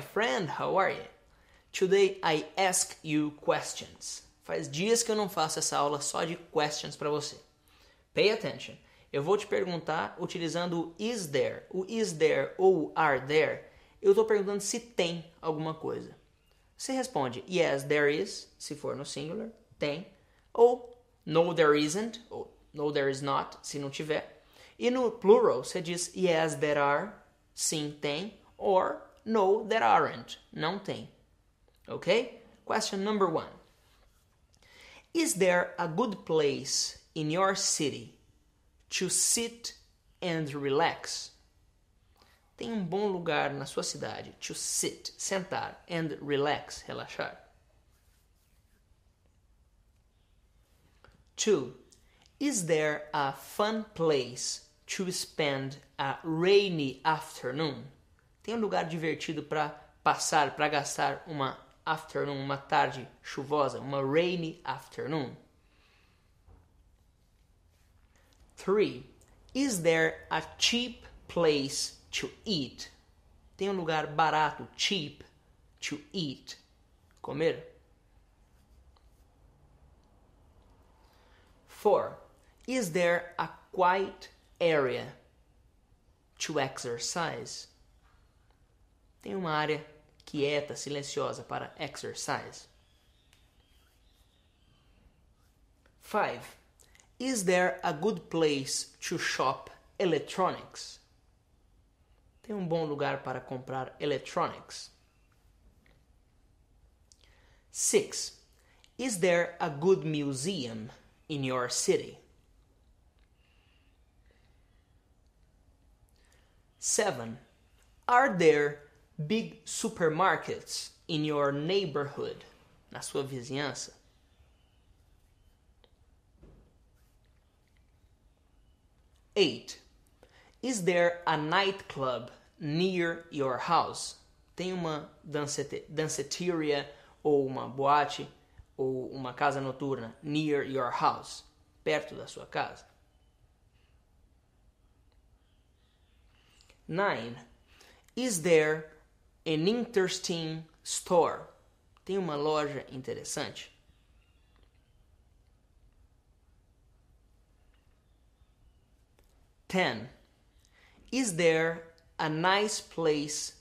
friend, how are you? Today I ask you questions. Faz dias que eu não faço essa aula só de questions para você. Pay attention. Eu vou te perguntar utilizando o is there. O is there ou are there, eu estou perguntando se tem alguma coisa. Você responde yes, there is, se for no singular, tem. Ou no, there isn't, ou no, there is not, se não tiver. E no plural, você diz yes, there are, sim, tem. Or no, there aren't, não tem. Okay? Question number one Is there a good place in your city to sit and relax? Tem um bom lugar na sua cidade to sit, sentar, and relax, relaxar. Two, is there a fun place to spend a rainy afternoon? Tem um lugar divertido para passar, para gastar uma afternoon, uma tarde chuvosa, uma rainy afternoon. Three, is there a cheap place to eat? Tem um lugar barato, cheap, to eat, comer. Four, is there a quiet area to exercise? Tem uma área quieta, silenciosa para exercise. 5. Is there a good place to shop electronics? Tem um bom lugar para comprar electronics. 6. Is there a good museum in your city? 7. Are there big supermarkets in your neighborhood, na sua vizinhança? Eight. Is there a nightclub near your house? Tem uma danceteria ou uma boate ou uma casa noturna near your house, perto da sua casa? Nine. Is there an interesting store. Tem uma loja interessante. Ten. Is there a nice place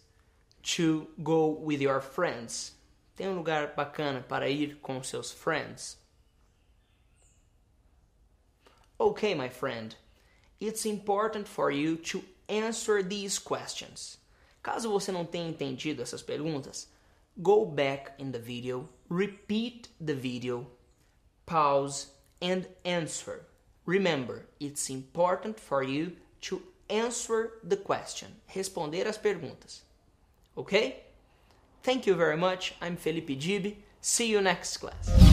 to go with your friends? Tem um lugar bacana para ir com seus friends? Okay, my friend. It's important for you to answer these questions. Caso você não tenha entendido essas perguntas, go back in the video, repeat the video, pause and answer. Remember, it's important for you to answer the question, responder as perguntas. Okay? Thank you very much. I'm Felipe Dib. See you next class.